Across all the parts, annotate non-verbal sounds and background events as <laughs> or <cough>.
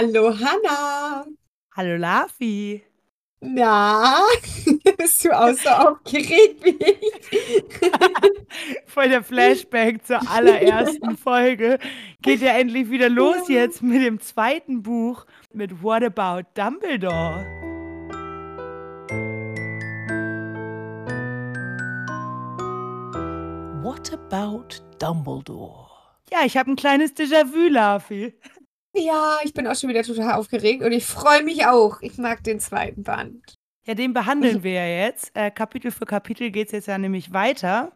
Hallo Hanna. Hallo Lafi. Na, <laughs> bist du auch so aufgeregt wie ich? <laughs> Voll der Flashback zur allerersten <laughs> Folge. Geht ja endlich wieder los jetzt mit dem zweiten Buch mit What About Dumbledore? What About Dumbledore? Ja, ich habe ein kleines Déjà-vu, Lafi. Ja, ich bin auch schon wieder total aufgeregt und ich freue mich auch. Ich mag den zweiten Band. Ja, den behandeln wir ja jetzt. Äh, Kapitel für Kapitel geht es jetzt ja nämlich weiter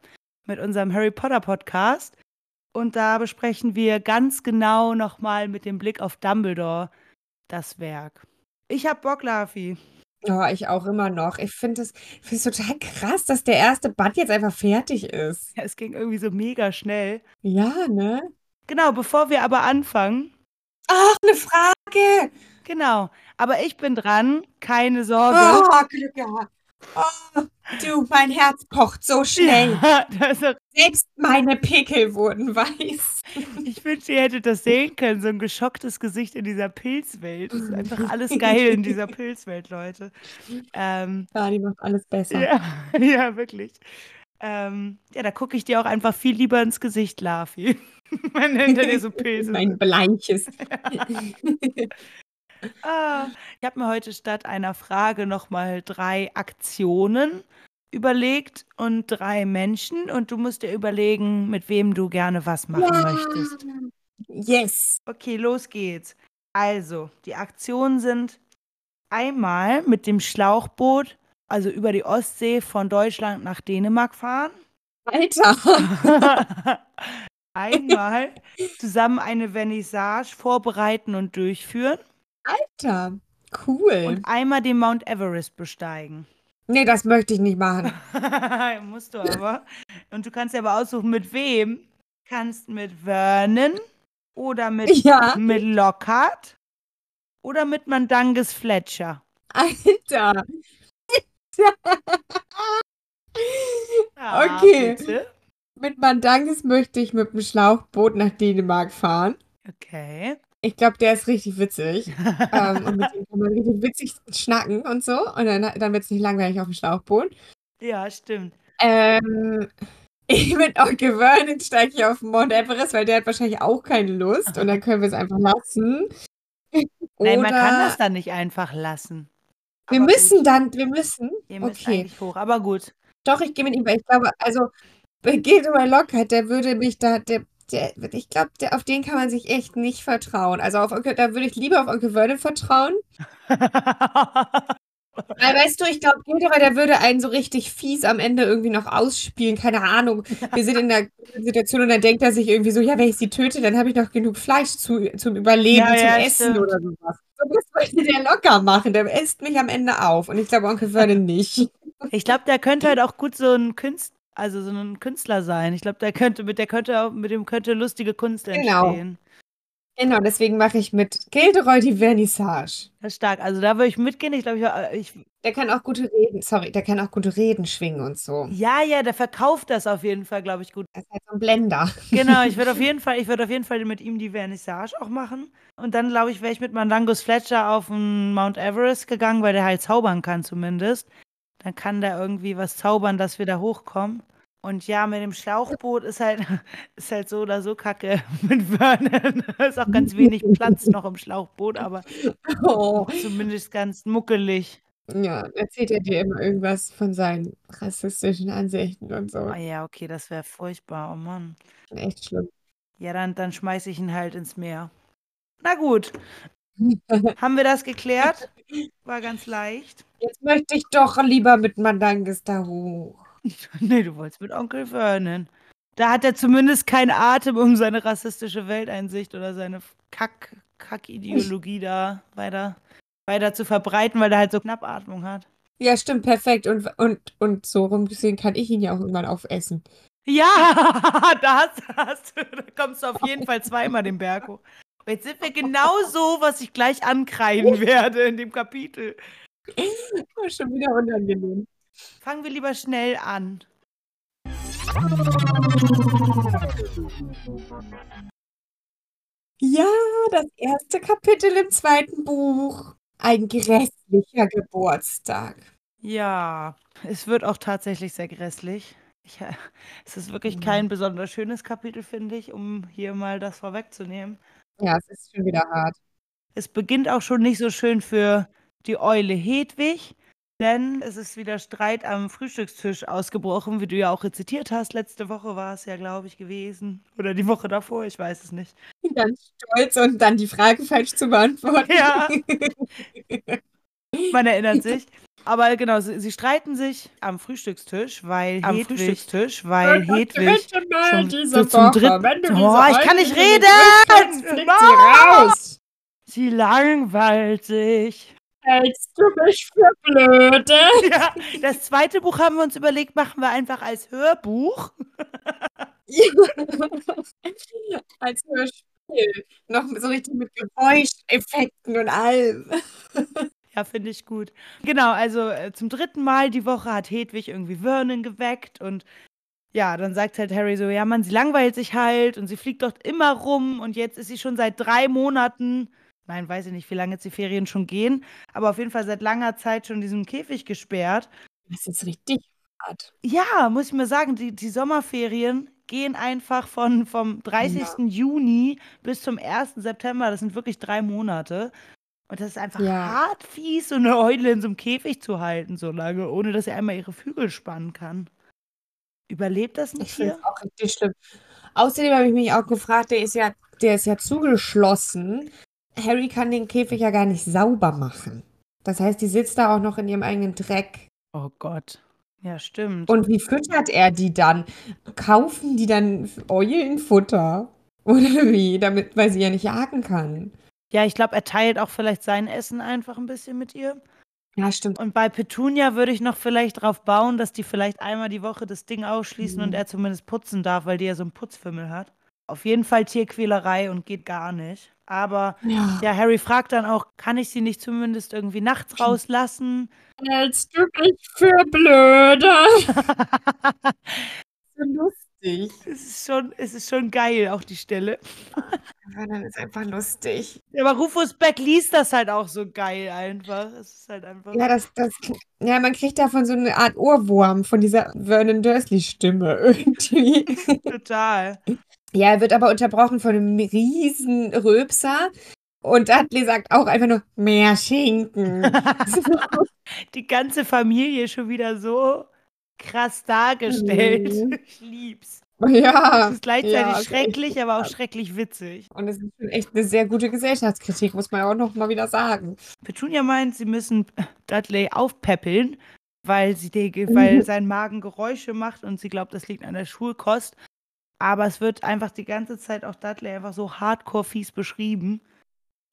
mit unserem Harry Potter Podcast. Und da besprechen wir ganz genau nochmal mit dem Blick auf Dumbledore das Werk. Ich hab Bock, Lafi. Oh, ich auch immer noch. Ich finde es total krass, dass der erste Band jetzt einfach fertig ist. Ja, es ging irgendwie so mega schnell. Ja, ne? Genau, bevor wir aber anfangen, Ach, eine Frage. Genau. Aber ich bin dran. Keine Sorge. Oh, Glück gehabt. Oh, du, mein Herz pocht so schnell. Ja, <laughs> Selbst meine Pickel wurden weiß. Ich wünschte, ihr hättet das sehen können. So ein geschocktes Gesicht in dieser Pilzwelt. Das ist einfach alles geil in dieser <laughs> Pilzwelt, Leute. Ähm, ja, die macht alles besser. Ja, <laughs> ja wirklich. Ähm, ja, da gucke ich dir auch einfach viel lieber ins Gesicht, Lafi. Man nennt dir so Pilze. Mein bleiches. <laughs> ah, ich habe mir heute statt einer Frage nochmal drei Aktionen überlegt und drei Menschen und du musst dir überlegen, mit wem du gerne was machen ja. möchtest. Yes. Okay, los geht's. Also, die Aktionen sind einmal mit dem Schlauchboot, also über die Ostsee von Deutschland nach Dänemark fahren. Alter. <laughs> einmal zusammen eine Vernissage vorbereiten und durchführen. Alter, cool. Und einmal den Mount Everest besteigen. Nee, das möchte ich nicht machen. <laughs> Musst du aber. Und du kannst ja aber aussuchen, mit wem. Kannst mit Vernon oder mit, ja. mit Lockhart oder mit Mandanges Fletcher. Alter. <laughs> Ah, okay. Bitte? Mit Mandanges möchte ich mit dem Schlauchboot nach Dänemark fahren. Okay. Ich glaube, der ist richtig witzig. <laughs> ähm, und mit dem kann man richtig witzig schnacken und so. Und dann, dann wird es nicht langweilig auf dem Schlauchboot. Ja, stimmt. Ähm, <laughs> ich mit Onkel Vernon steige ich auf Mount Everest, weil der hat wahrscheinlich auch keine Lust. Und dann können wir es einfach lassen. Nein, man kann das dann nicht einfach lassen. Wir aber müssen gut. dann, wir müssen. Wir müssen okay. eigentlich hoch, aber gut. Doch, ich gehe mit ihm, weil ich glaube, also bei Gilderoy Lockhart, der würde mich da, der, der, ich glaube, auf den kann man sich echt nicht vertrauen. Also auf Onkel, da würde ich lieber auf Onkel Vernon vertrauen. <laughs> Weil, weißt du, ich glaube, Gilderoy, der würde einen so richtig fies am Ende irgendwie noch ausspielen. Keine Ahnung. Wir sind in der Situation und dann denkt er sich irgendwie so, ja, wenn ich sie töte, dann habe ich noch genug Fleisch zu, zum Überleben, ja, zum ja, Essen stimmt. oder sowas. Das wollte der locker machen. Der isst mich am Ende auf. Und ich glaube, Onkel Vernon nicht. Ich glaube, der könnte halt auch gut so ein Künstler also so ein Künstler sein. Ich glaube, der könnte mit der könnte mit dem könnte lustige Kunst genau. entstehen. Genau, deswegen mache ich mit Gilderoy die Vernissage. Das ist stark. Also da würde ich mitgehen. Ich glaube, ich, ich, Der kann auch gute Reden, sorry, der kann auch gute Reden schwingen und so. Ja, ja, der verkauft das auf jeden Fall, glaube ich, gut. Er ist halt so ein Blender. Genau, ich <laughs> würde auf jeden Fall, ich würde auf jeden Fall mit ihm die Vernissage auch machen. Und dann, glaube ich, wäre ich mit Mandangus Fletcher auf den Mount Everest gegangen, weil der halt zaubern kann zumindest. Dann kann der irgendwie was zaubern, dass wir da hochkommen. Und ja, mit dem Schlauchboot ist halt, <laughs> ist halt so oder so kacke <laughs> mit Vernon. Da <laughs> ist auch ganz wenig Platz noch im Schlauchboot, aber oh. zumindest ganz muckelig. Ja, erzählt er dir immer irgendwas von seinen rassistischen Ansichten und so. Ah ja, okay, das wäre furchtbar, oh Mann. Echt schlimm. Ja, dann, dann schmeiße ich ihn halt ins Meer. Na gut. Haben wir das geklärt? War ganz leicht. Jetzt möchte ich doch lieber mit Mandanges da hoch. <laughs> nee, du wolltest mit Onkel Vernon. Da hat er zumindest keinen Atem, um seine rassistische Welteinsicht oder seine Kack, Kack-Ideologie da weiter, weiter zu verbreiten, weil er halt so knapp Atmung hat. Ja, stimmt, perfekt. Und, und, und so rumgesehen kann ich ihn ja auch irgendwann aufessen. Ja, <laughs> da hast, hast, da kommst du auf jeden Fall zweimal den Berg hoch. Jetzt sind wir genau so, was ich gleich ankreiden <laughs> werde in dem Kapitel. Schon wieder unangenehm. Fangen wir lieber schnell an. Ja, das erste Kapitel im zweiten Buch. Ein grässlicher Geburtstag. Ja, es wird auch tatsächlich sehr grässlich. Ich, äh, es ist wirklich kein besonders schönes Kapitel, finde ich, um hier mal das vorwegzunehmen. Ja, es ist schon wieder hart. Es beginnt auch schon nicht so schön für die Eule Hedwig, denn es ist wieder Streit am Frühstückstisch ausgebrochen, wie du ja auch rezitiert hast. Letzte Woche war es ja, glaube ich, gewesen. Oder die Woche davor, ich weiß es nicht. Ganz stolz und dann die Frage falsch zu beantworten. Ja. <laughs> Man erinnert sich. Aber genau, sie, sie, streiten sich am Frühstückstisch, weil am Hedwig, Frühstückstisch, weil Hedwig schon so zum dritten. Oh, ich kann nicht reden! Fliegt sie raus! Sie langweilt sich. Hältst du mich für blöde? <laughs> Ja, das zweite Buch haben wir uns überlegt, machen wir einfach als Hörbuch. <laughs> als Hörspiel. Noch so richtig mit Geräuscheffekten und allem. <laughs> Ja, finde ich gut. Genau, also äh, zum dritten Mal die Woche hat Hedwig irgendwie Vernon geweckt und ja, dann sagt halt Harry so, ja, man, sie langweilt sich halt und sie fliegt dort immer rum und jetzt ist sie schon seit drei Monaten, nein, weiß ich nicht, wie lange jetzt die Ferien schon gehen, aber auf jeden Fall seit langer Zeit schon in diesem Käfig gesperrt. Das ist richtig hart. Ja, muss ich mir sagen, die, die Sommerferien gehen einfach von, vom 30. Ja. Juni bis zum 1. September, das sind wirklich drei Monate. Und das ist einfach ja. hart fies, so eine Eule in so einem Käfig zu halten, so lange, ohne dass sie einmal ihre Flügel spannen kann. Überlebt das nicht ich hier? Das auch richtig schlimm. Außerdem habe ich mich auch gefragt, der ist ja, der ist ja zugeschlossen. Harry kann den Käfig ja gar nicht sauber machen. Das heißt, die sitzt da auch noch in ihrem eigenen Dreck. Oh Gott. Ja, stimmt. Und wie füttert er die dann? Kaufen die dann Eulenfutter? <laughs> Oder wie? Damit, weil sie ja nicht jagen kann. Ja, ich glaube, er teilt auch vielleicht sein Essen einfach ein bisschen mit ihr. Ja, stimmt. Und bei Petunia würde ich noch vielleicht drauf bauen, dass die vielleicht einmal die Woche das Ding ausschließen mhm. und er zumindest putzen darf, weil die ja so einen Putzfimmel hat. Auf jeden Fall Tierquälerei und geht gar nicht. Aber ja. ja. Harry fragt dann auch, kann ich sie nicht zumindest irgendwie nachts rauslassen? Hältst du mich für blöde? <laughs> so lustig. Es ist, schon, es ist schon geil, auch die Stelle. dann ist einfach lustig. Ja, aber Rufus Beck liest das halt auch so geil einfach. Es ist halt einfach. Ja, das, das, ja, man kriegt davon so eine Art Ohrwurm von dieser Vernon Dursley-Stimme <laughs> irgendwie. Total. Ja, er wird aber unterbrochen von einem riesen Röpser. Und Dudley sagt auch einfach nur, mehr Schinken. <laughs> <laughs> Die ganze Familie schon wieder so krass dargestellt. Mhm. <laughs> Ich lieb's. Ja. Es ist gleichzeitig ja, schrecklich, aber auch schrecklich witzig. Und es ist echt eine sehr gute Gesellschaftskritik, muss man ja auch noch mal wieder sagen. Petunia meint, sie müssen <laughs> Dudley aufpäppeln, weil, sie die, weil sein Magen Geräusche macht und sie glaubt, das liegt an der Schulkost. Aber es wird einfach die ganze Zeit auch Dudley einfach so hardcore fies beschrieben.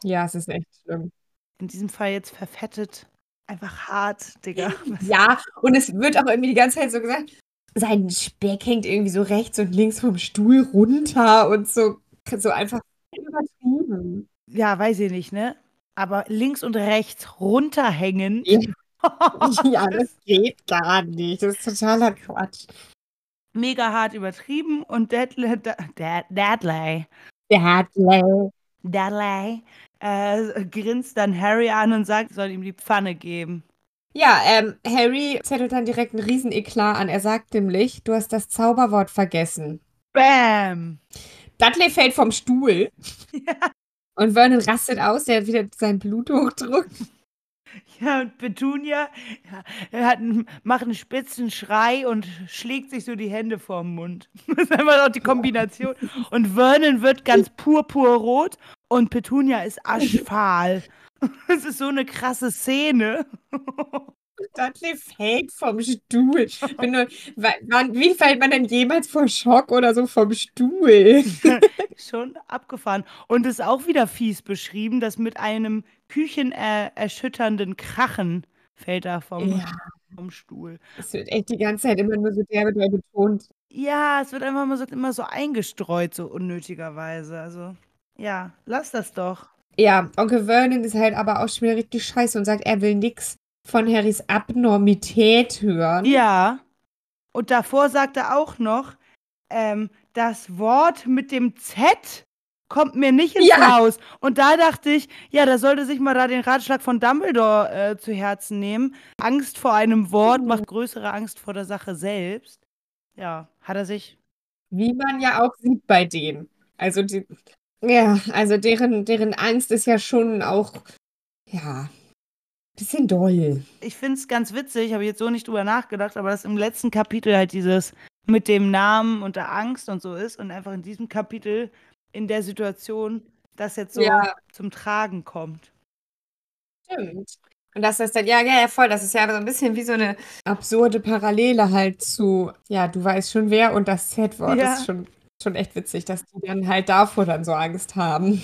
Ja, es ist echt schlimm. In diesem Fall jetzt verfettet. Einfach hart, Digga. Ja, und es wird auch irgendwie die ganze Zeit so gesagt, sein Speck hängt irgendwie so rechts und links vom Stuhl runter und so, so einfach übertrieben. Ja, weiß ich nicht, ne? Aber links und rechts runterhängen. Ja, <laughs> <laughs> ja das geht gar nicht. Das ist totaler Quatsch. Mega hart übertrieben und Dudley, Dudley, Dudley, Dudley äh, grinst dann Harry an und sagt, soll ihm die Pfanne geben. Ja, ähm, Harry zettelt dann direkt einen riesen Eklat an. Er sagt nämlich, du hast das Zauberwort vergessen. Bam! Dudley fällt vom Stuhl. <laughs> Ja. Und Vernon rastet aus, der hat wieder seinen Bluthochdruck. <laughs> Ja, und Petunia ja, hat einen, macht einen spitzen Schrei und schlägt sich so die Hände vorm Mund. <laughs> Das ist einfach auch die Kombination. Und Vernon wird ganz purpurrot und Petunia ist <laughs> aschfahl. Das ist so eine krasse Szene. Dudley fällt vom Stuhl. Nur, wie fällt man denn jemals vor Schock oder so vom Stuhl? Schon abgefahren. Und es ist auch wieder fies beschrieben, dass mit einem küchenerschütternden Krachen fällt er vom, ja. vom Stuhl. Es wird echt die ganze Zeit immer nur so derbe betont. Ja, es wird einfach immer so, immer so eingestreut, so unnötigerweise. Also, ja, lass das doch. Ja, Onkel Vernon ist halt aber auch schon wieder richtig scheiße und sagt, er will nichts von Harrys Abnormität hören. Ja. Und davor sagt er auch noch, ähm, das Wort mit dem Z kommt mir nicht ins Ja. Haus. Und da dachte ich, ja, da sollte sich mal da den Ratschlag von Dumbledore äh, zu Herzen nehmen. Angst vor einem Wort macht größere Angst vor der Sache selbst. Ja, hat er sich. Wie man ja auch sieht bei denen. Also die, ja, also deren, deren Angst ist ja schon auch, ja, bisschen doll. Ich finde es ganz witzig, habe ich jetzt so nicht drüber nachgedacht, aber dass im letzten Kapitel halt dieses mit dem Namen und der Angst und so ist und einfach in diesem Kapitel in der Situation das jetzt so Ja. zum Tragen kommt. Stimmt. Und das ist dann, ja, ja, ja, voll. Das ist ja so ein bisschen wie so eine absurde Parallele halt zu, ja, du weißt schon wer und das Z-Wort. Ja. Das ist schon, schon echt witzig, dass die dann halt davor dann so Angst haben.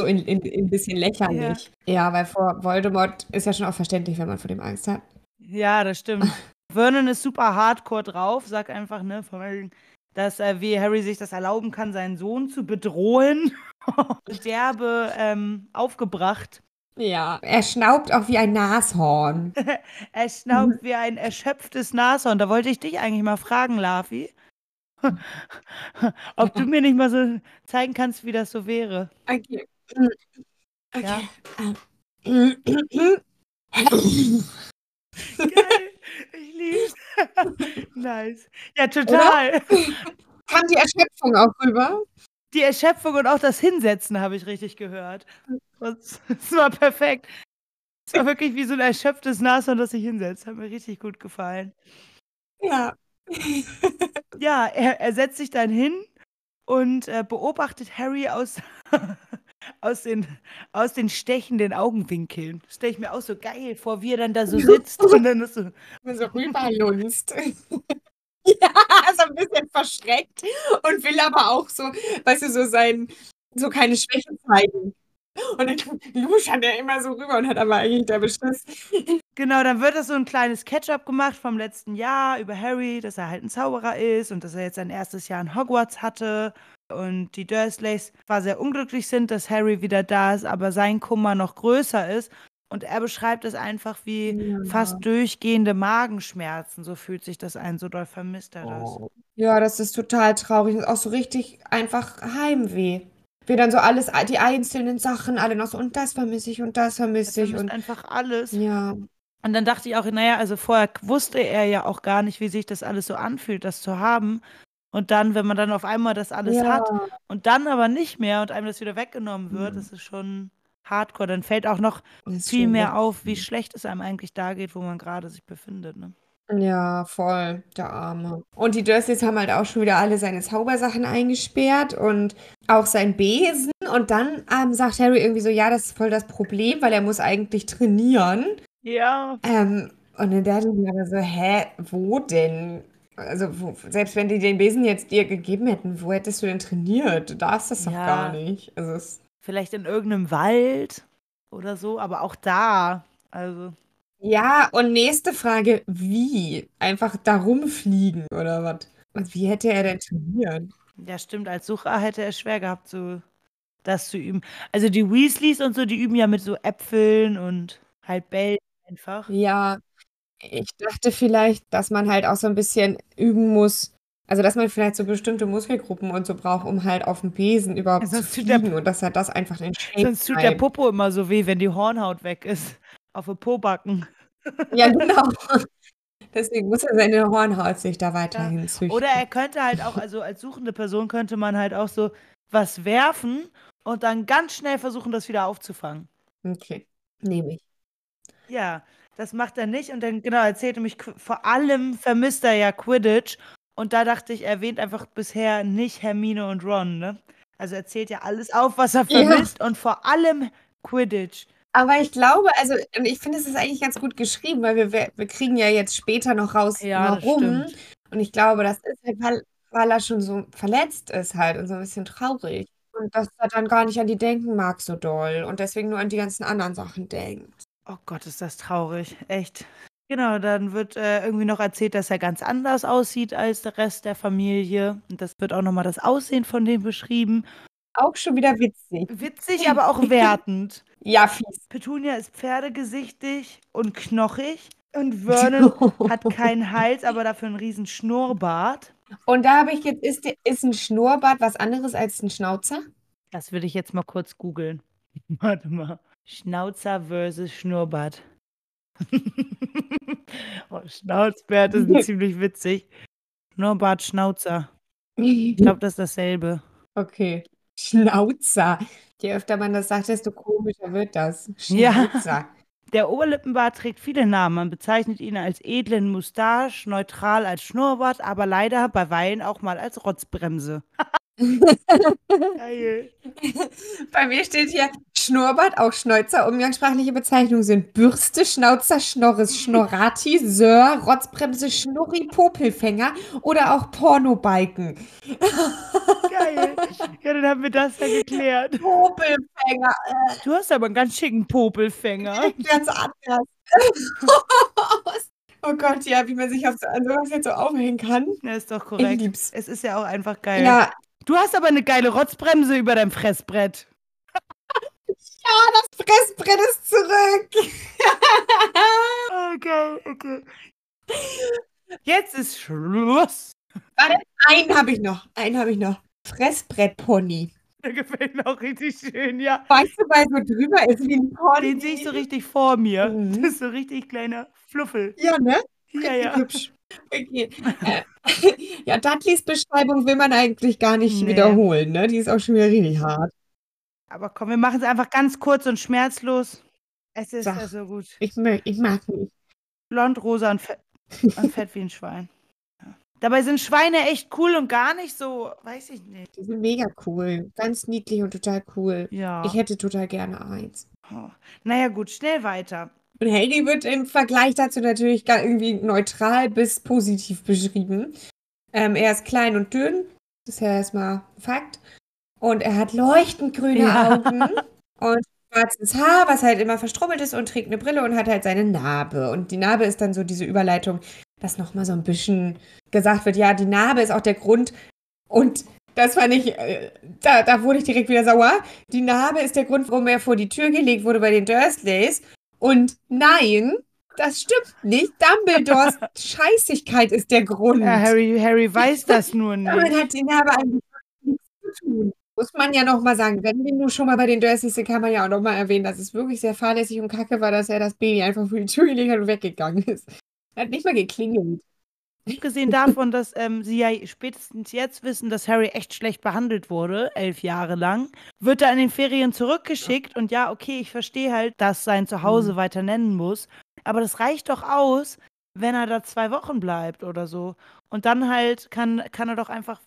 So in, in, in ein bisschen lächerlich. Ja. weil vor Voldemort ist ja schon auch verständlich, wenn man vor dem Angst hat. Ja, das stimmt. <laughs> Vernon ist super hardcore drauf, sagt einfach, ne, von dass äh, wie Harry sich das erlauben kann, seinen Sohn zu bedrohen. <laughs> Derbe ähm, aufgebracht. Ja, er schnaubt auch wie ein Nashorn. <laughs> Er schnaubt wie ein erschöpftes Nashorn. Da wollte ich dich eigentlich mal fragen, Lavi. <laughs> Ob du mir nicht mal so zeigen kannst, wie das so wäre. Okay. Ja. Okay. <clears throat> Geil. Ich lieb's. <laughs> nice. Ja, total. Kam die Erschöpfung auch rüber? Die Erschöpfung und auch das Hinsetzen habe ich richtig gehört. Das, das war perfekt. Es war wirklich wie so ein erschöpftes Nashorn, das sich hinsetzt. Hat mir richtig gut gefallen. Ja. Ja, er, er setzt sich dann hin und äh, beobachtet Harry aus, aus, den, aus den stechenden Augenwinkeln. Das stelle ich mir auch so geil vor, wie er dann da so sitzt und dann ist so. <laughs> so rüberlunzt. <laughs> ja, so ein bisschen verschreckt und will aber auch so, weißt du, so sein, so keine Schwäche zeigen. Und dann luschert er immer so rüber und hat aber eigentlich der Beschiss. Genau, dann wird das so ein kleines Catch-up gemacht vom letzten Jahr über Harry, dass er halt ein Zauberer ist und dass er jetzt sein erstes Jahr in Hogwarts hatte. Und die Dursleys zwar sehr unglücklich sind, dass Harry wieder da ist, aber sein Kummer noch größer ist. Und er beschreibt es einfach wie Ja. fast durchgehende Magenschmerzen. So fühlt sich das ein, so doll vermisst er das. Ja, das ist total traurig. Das ist auch so richtig einfach Heimweh. Wir dann so alles, die einzelnen Sachen, alle noch so, und das vermisse ich und das Er vermisse ich. Und einfach alles. ja, Und dann dachte ich auch, naja, also vorher wusste er ja auch gar nicht, wie sich das alles so anfühlt, das zu haben. Und dann, wenn man dann auf einmal das alles ja, hat und dann aber nicht mehr und einem das wieder weggenommen wird, Mhm. das ist schon hardcore. Dann fällt auch noch viel mehr wirklich- auf, wie schlecht es einem eigentlich da geht, wo man gerade sich befindet. Ne? Ja, voll, der Arme. Und die Dursleys haben halt auch schon wieder alle seine Zaubersachen eingesperrt und auch sein Besen. Und dann ähm, sagt Harry irgendwie so, ja, das ist voll das Problem, weil er muss eigentlich trainieren. Ja. Ähm, und dann dachte ich mir so, hä, wo denn? Also, wo, selbst wenn die den Besen jetzt dir gegeben hätten, wo hättest du denn trainiert? Du darfst das doch Ja. gar nicht. Also, es, Vielleicht in irgendeinem Wald oder so, aber auch da. Also, ja, und nächste Frage, wie? Einfach da rumfliegen oder was? Und wie hätte er denn trainiert? ja, stimmt, als Sucher hätte er schwer gehabt, so das zu üben. Also die Weasleys und so, die üben ja mit so Äpfeln und halt Bällen einfach. Ja, ich dachte vielleicht, dass man halt auch so ein bisschen üben muss. Also, dass man vielleicht so bestimmte Muskelgruppen und so braucht, um halt auf dem Besen überhaupt zu tut der- fliegen und dass er das einfach in Shape Sonst tut der. Popo immer so weh, wenn die Hornhaut weg ist. <laughs> Auf den Pobacken. Ja, <laughs> genau. Deswegen muss er seine Hornhaut sich da weiterhin züchten. Oder er könnte halt auch, also als suchende Person könnte man halt auch so was werfen und dann ganz schnell versuchen, das wieder aufzufangen. Okay, nehme ich. Ja, das macht er nicht und dann, genau, erzählte mich, Qu- vor allem vermisst er ja Quidditch und da dachte ich, er erwähnt einfach bisher nicht Hermine und Ron, ne? Also er zählt ja alles auf, was er Ja. vermisst und vor allem Quidditch. Aber ich glaube, also und ich finde, es ist eigentlich ganz gut geschrieben, weil wir, wir, kriegen ja jetzt später noch raus, Ja, warum. Und ich glaube, das ist halt, weil, weil er schon so verletzt ist halt und so ein bisschen traurig. Und dass er dann gar nicht an die denken mag so doll und deswegen nur an die ganzen anderen Sachen denkt. Oh Gott, ist das traurig. Echt. Genau, dann wird äh, irgendwie noch erzählt, dass er ganz anders aussieht als der Rest der Familie. Und das wird auch nochmal das Aussehen von dem beschrieben. Auch schon wieder witzig. Witzig, aber auch <laughs> wertend. Ja, fies. Petunia ist pferdegesichtig und knochig. Und <laughs> Vernon hat keinen Hals, aber dafür einen riesen Schnurrbart. Und da habe ich jetzt, ist, ist ein Schnurrbart was anderes als ein Schnauzer? Das würde ich jetzt mal kurz googeln. <laughs> Warte mal. Schnauzer versus Schnurrbart. <laughs> oh, Schnauzbart ist ziemlich witzig. Schnurrbart, Schnauzer. Ich <laughs> glaube, das ist dasselbe. Okay. Schnauzer. Je öfter man das sagt, desto komischer wird das. Schnauzer. Ja. Der Oberlippenbart trägt viele Namen. Man bezeichnet ihn als edlen Moustache, neutral als Schnurrbart, aber leider bei Weilen auch mal als Rotzbremse. <laughs> Geil. Bei mir steht hier Schnurrbart, auch Schnäuzer. Umgangssprachliche Bezeichnungen sind Bürste, Schnauzer, Schnorris, Schnorrati, Sör, Rotzbremse, Schnurri, Popelfänger oder auch Pornobalken. Geil. Ja, dann haben wir das ja geklärt. Popelfänger. Du hast aber einen ganz schicken Popelfänger. <laughs> Ganz anders. <laughs> Oh Gott, ja, wie man sich auf so, an sowas jetzt so aufhängen kann. Ja, ist doch korrekt. Ich lieb's. Es ist ja auch einfach geil. Ja, Du hast aber eine geile Rotzbremse über deinem Fressbrett. Ja, das Fressbrett ist zurück. Okay, okay. Jetzt ist Schluss. Warte, einen habe ich noch. Einen habe ich noch. Fressbrettpony. Der gefällt mir auch richtig schön, ja. Weißt du, weil so drüber ist wie ein Pony. Den sehe ich so richtig vor mir. Mhm. Das ist so richtig kleiner Fluffel. Ja, ne? Ja, ja. hübsch. Okay. Äh, <laughs> ja, Dudleys Beschreibung will man eigentlich gar nicht Nee. wiederholen, ne? Die ist auch schon wieder richtig hart. Aber komm, wir machen es einfach ganz kurz und schmerzlos. Es ist Sag. ja so gut. Ich, mö- ich mag nicht. Blond, rosa und fett, und <laughs> fett wie ein Schwein. Ja. Dabei sind Schweine echt cool und gar nicht so, weiß ich nicht. Die sind mega cool. Ganz niedlich und total cool. Ja. Ich hätte total gerne eins. Oh. Naja, gut, schnell weiter. Und Harry wird im Vergleich dazu natürlich gar irgendwie neutral bis positiv beschrieben. Ähm, er ist klein und dünn. Das ist ja erstmal Fakt. Und er hat leuchtend grüne Ja. Augen und schwarzes Haar, was halt immer verstrubbelt ist und trägt eine Brille und hat halt seine Narbe. Und die Narbe ist dann so diese Überleitung, dass nochmal so ein bisschen gesagt wird, ja, die Narbe ist auch der Grund. Und das fand ich, äh, da, da wurde ich direkt wieder sauer. Die Narbe ist der Grund, warum er vor die Tür gelegt wurde bei den Dursleys. Und nein, das stimmt nicht. Dumbledores <laughs> Scheißigkeit ist der Grund. Ja, Harry, Harry weiß das nur Damit nicht. hat die Narbe eigentlich nichts zu tun. Muss man ja noch mal sagen, wenn wir nur schon mal bei den Dursleys sind, kann man ja auch noch mal erwähnen, dass es wirklich sehr fahrlässig und kacke war, dass er das Baby einfach vor die Tür gelegt hat und weggegangen ist. Er hat nicht mal geklingelt. Abgesehen davon, dass ähm, sie ja spätestens jetzt wissen, dass Harry echt schlecht behandelt wurde, elf Jahre lang, wird er in den Ferien zurückgeschickt und ja, okay, ich verstehe halt, dass sein Zuhause Mhm. weiter nennen muss, aber das reicht doch aus, wenn er da zwei Wochen bleibt oder so. Und dann halt kann, kann er doch einfach,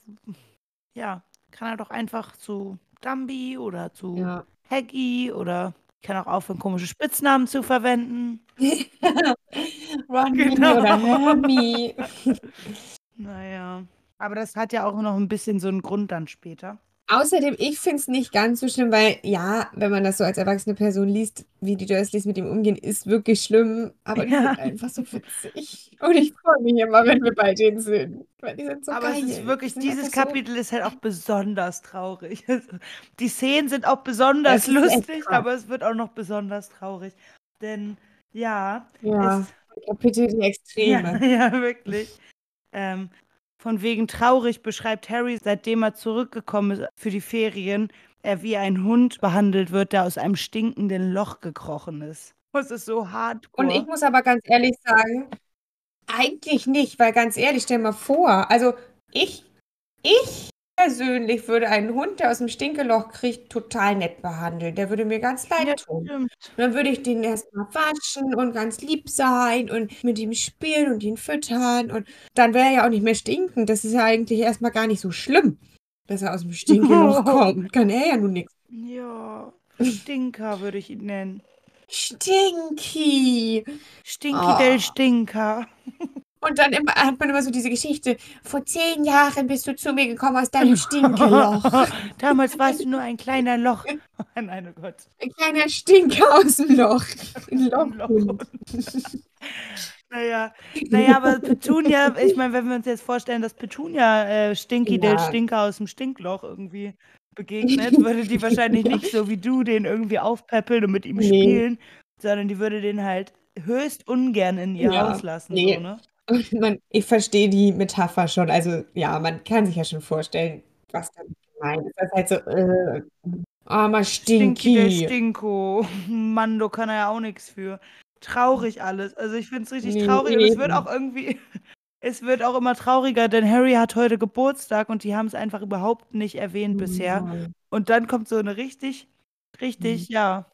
ja, kann er doch einfach zu Dumby oder zu Ja. Haggy oder kann auch aufhören, komische Spitznamen zu verwenden. <laughs> Ron Genau. oder Hermie. <laughs> Naja. Aber das hat ja auch noch ein bisschen so einen Grund dann später. Außerdem, ich finde es nicht ganz so schlimm, weil ja, wenn man das so als erwachsene Person liest, wie die Dursleys mit ihm umgehen, ist wirklich schlimm. Aber die Ja. sind einfach so witzig. Und ich freue mich immer, wenn wir bei denen sind. Weil die sind so Aber geil. es ist wirklich, dieses einfach so- Kapitel ist halt auch besonders traurig. <laughs> Die Szenen sind auch besonders lustig, aber es wird auch noch besonders traurig. Denn ja, Ja, es, Kapitel die <laughs> ja, Extreme. ja, wirklich. Ähm, von wegen traurig beschreibt Harry, seitdem er zurückgekommen ist für die Ferien, er wie ein Hund behandelt wird, der aus einem stinkenden Loch gekrochen ist. Das ist so hardcore. Und ich muss aber ganz ehrlich sagen, eigentlich nicht, weil ganz ehrlich, stell mal vor, also ich, ich persönlich würde einen Hund, der aus dem Stinkeloch kriegt, total nett behandeln. Der würde mir ganz leid ja, tun. stimmt. Und dann würde ich den erstmal waschen und ganz lieb sein und mit ihm spielen und ihn füttern. Und dann wäre er ja auch nicht mehr stinkend. Das ist ja eigentlich erstmal gar nicht so schlimm, dass er aus dem Stinkeloch <laughs> kommt. Kann er ja nun nichts. Ja, Stinker würde ich ihn nennen. Stinky! Stinky Oh. del Stinker. Und dann immer, hat man immer so diese Geschichte. Vor zehn Jahren bist du zu mir gekommen aus deinem <laughs> Stinkeloch. <laughs> Damals warst du nur ein kleiner Loch. <laughs> Nein, oh Gott. Ein kleiner Stinker aus dem Loch. Ein Lochhund. Naja, naja, aber Petunia, ich meine, wenn wir uns jetzt vorstellen, dass Petunia äh, Stinky Ja. Stinker aus dem Stinkloch irgendwie begegnet, würde die wahrscheinlich nicht so wie du den irgendwie aufpäppeln und mit ihm Nee. spielen, sondern die würde den halt höchst ungern in ihr Ja, Haus lassen. nee. So, ne? Man, ich verstehe die Metapher schon. Also ja, man kann sich ja schon vorstellen, was damit Nein, das ist halt so, äh, armer Stinky, der Stinky. Stinko. Mando kann er ja auch nichts für. Traurig alles. Also ich finde es richtig Nee, traurig und es wird auch irgendwie, <laughs> es wird auch immer trauriger, denn Harry hat heute Geburtstag und die haben es einfach überhaupt nicht erwähnt bisher. Nein. Und dann kommt so eine richtig, richtig, ja.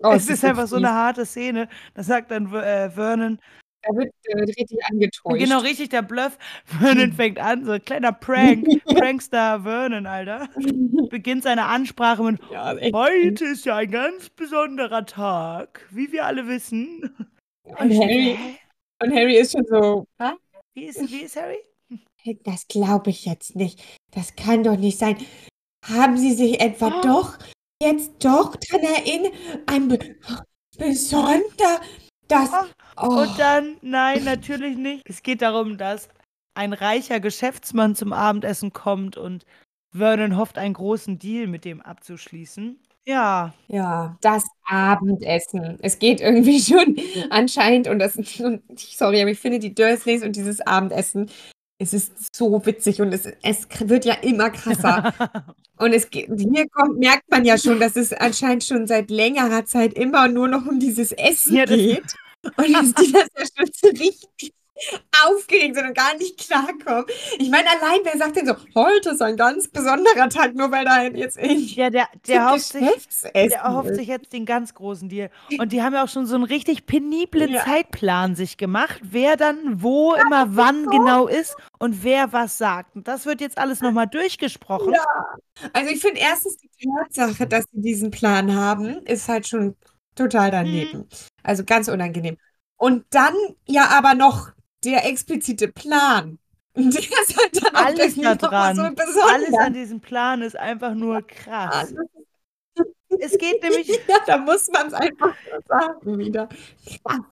Oh, es ist einfach so eine harte Szene. Da sagt dann äh, Vernon, Da wird, wird richtig angetäuscht. genau richtig der Bluff. <laughs> Vernon <laughs> fängt an, so ein kleiner Prank. <laughs> Prankster Vernon, Alter. Beginnt seine Ansprache mit ja. Heute ist ja ein ganz besonderer Tag, wie wir alle wissen. Und Harry, und Harry ist schon so? Wie ist, wie ist Harry? Das glaube ich jetzt nicht. Das kann doch nicht sein. Haben Sie sich etwa Oh. doch jetzt doch dran erinnern? Ein be besonder, das. Oh, Und dann, nein, natürlich nicht. Es geht darum, dass ein reicher Geschäftsmann zum Abendessen kommt und Vernon hofft, einen großen Deal mit dem abzuschließen. Ja, ja, das Abendessen. Es geht irgendwie <laughs> schon anscheinend und das, und sorry, aber ich finde die Dursleys und dieses Abendessen, es ist so witzig und es, es wird ja immer krasser. <laughs> Und es geht, hier kommt, merkt man ja schon, dass es anscheinend schon seit längerer Zeit immer nur noch um dieses Essen Ja, geht. Und dass die das ja schon so richtig aufgeregt sind und gar nicht klarkommen. Ich meine, allein, wer sagt denn so, heute ist ein ganz besonderer Tag, nur weil da jetzt irgendwie ja der, der, hofft sich, der erhofft sich jetzt den ganz großen Deal. Und die haben ja auch schon so einen richtig peniblen Ja. Zeitplan sich gemacht, wer dann wo immer wann genau ist und wer was sagt. Und das wird jetzt alles nochmal durchgesprochen. Also ich finde erstens die Tatsache, dass sie diesen Plan haben, ist halt schon total daneben. Mhm. Also ganz unangenehm. Und dann ja aber noch der explizite Plan. Und <laughs> der ist halt dann Alles da dran. so Alles an diesem Plan ist einfach nur krass. Es geht <laughs> nämlich, Ja, da muss man es einfach sagen wieder.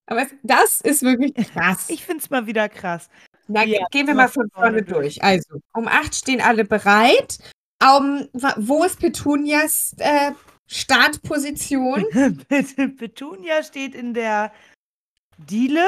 Aber es, das ist wirklich krass. ich finde es mal wieder krass. Na, Ja, gehen wir mal von vorne vorne durch. Also, um acht stehen alle bereit. Um, wo ist Petunias äh, Startposition? <laughs> Petunia steht in der Diele.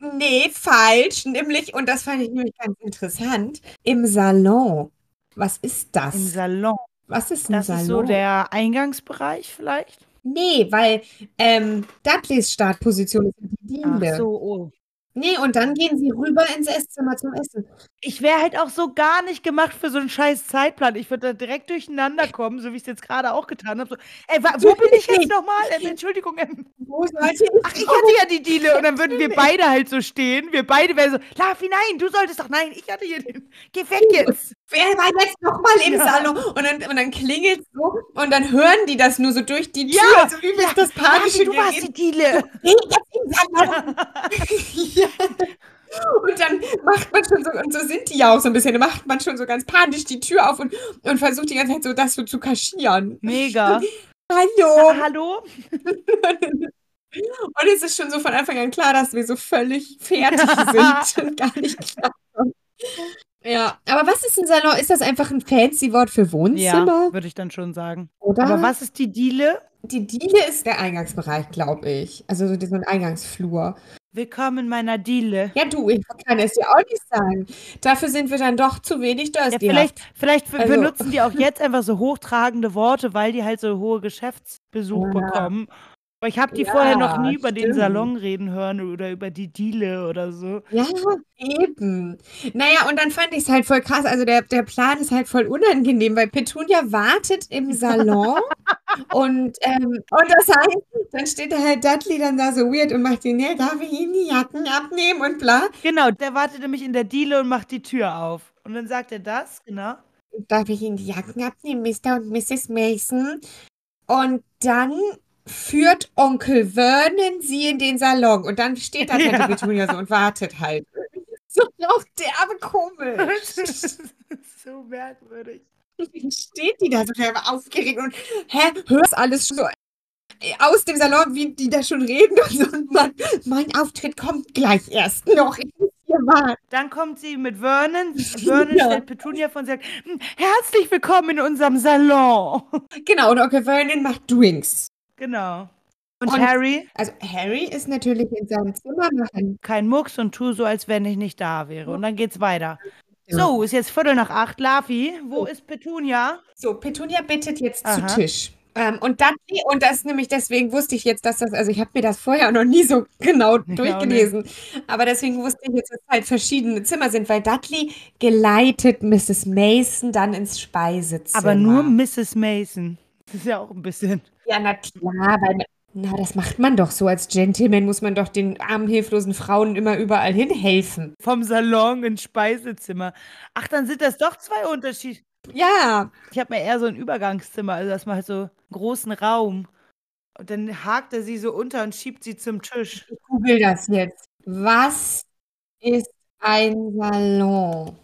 Nee, falsch. Nämlich, und das fand ich nämlich ganz interessant, im Salon. Was ist das? Im Salon. Was ist ein Das Salon? ist so der Eingangsbereich vielleicht. Nee, weil ähm, Dudleys Startposition ist die Diele. Ach so, oh. Nee, und dann gehen sie rüber ins Esszimmer zum Essen. Ich wäre halt auch so gar nicht gemacht für so einen scheiß Zeitplan. Ich würde da direkt durcheinander <laughs> kommen, so wie ich es jetzt gerade auch getan habe. So, ey, wo bin ich jetzt nochmal? Ähm, Entschuldigung. Ähm, ach, ich hatte ja die Diele. Und dann würden wir beide halt so stehen. Wir beide wären so, Lafi, nein, du solltest doch, nein, ich hatte hier den. Geh weg jetzt. Wer war jetzt nochmal im Ja. Salon? Und dann, und dann klingelt es so und dann hören die das nur so durch die Tür. Ja, also übelst das panische Lafi, du warst die Diele. Geh <laughs> jetzt im Salon. ja. <laughs> Und dann macht man schon so, und so sind die ja auch so ein bisschen, dann macht man schon so ganz panisch die Tür auf und, und versucht die ganze Zeit so das so zu kaschieren. Mega. <laughs> Hallo. Ah, hallo? Und es ist schon so von Anfang an klar, dass wir so völlig fertig sind und gar nicht klar Ja, aber was ist ein Salon? Ist das einfach ein fancy Wort für Wohnzimmer? Ja, würde ich dann schon sagen. Oder? Aber was ist die Diele? Die Diele ist der Eingangsbereich, glaube ich. Also so ein Eingangsflur. Willkommen in meiner Diele. Ja, du, ich kann es dir auch nicht sagen. Dafür sind wir dann doch zu wenig Ja, Dursley. vielleicht, vielleicht Also- benutzen die auch jetzt einfach so hochtragende Worte, weil die halt so hohe Geschäftsbesuch Ja. bekommen. Aber ich habe die Ja, vorher noch nie über den stimmt. Salon reden hören oder über die Diele oder so. Ja, eben. Naja, und dann fand ich es halt voll krass. Also der, der Plan ist halt voll unangenehm, weil Petunia wartet im Salon <laughs> und, ähm, und das heißt, dann steht da halt Dudley dann da so weird und macht ihn, ne, darf ich Ihnen die Jacken abnehmen und bla. Genau, der wartet nämlich in der Diele und macht die Tür auf. Und dann sagt er das, genau. Darf ich Ihnen die Jacken abnehmen, Mr. und Mrs. Mason? Und dann führt Onkel Vernon sie in den Salon. Und dann steht da Tante Ja. Petunia so und wartet halt. So auch derbe komisch. <laughs> das ist so merkwürdig. Dann steht die da so derbe aufgeregt und hä, hörst alles schon so aus dem Salon, wie die da schon reden und so. Und Mann, mein Auftritt kommt gleich erst noch. Dann kommt sie mit Vernon. <laughs> Vernon Ja. stellt Petunia vor und sagt, "Hm, herzlich willkommen in unserem Salon. Genau, und Onkel Vernon macht Drinks. Genau. Und, Und- Harry, Also Harry ist natürlich in seinem Zimmer machen. kein Mucks und tu so, als wenn ich nicht da wäre. Und dann geht's weiter. Ja. So, ist jetzt Viertel nach acht. Lavi, wo So. ist Petunia? So, Petunia bittet jetzt Aha. zu Tisch. Ähm, und Dudley, und das nämlich, deswegen wusste ich jetzt, dass das, also ich habe mir das vorher noch nie so genau auch durchgelesen, aber deswegen wusste ich jetzt, dass es halt verschiedene Zimmer sind, weil Dudley geleitet Mrs. Mason dann ins Speisezimmer. Aber nur Mrs. Mason. Das ist ja auch ein bisschen. Ja, na klar, weil, na, das macht man doch so. Als Gentleman muss man doch den armen, hilflosen Frauen immer überall hinhelfen. Vom Salon ins Speisezimmer. Ach, dann sind das doch zwei Unterschiede. Ja, Ich habe mir eher so ein Übergangszimmer, also dass man halt so einen großen Raum. Und dann hakt er sie so unter und schiebt sie zum Tisch. ich google das jetzt. Was ist ein Salon?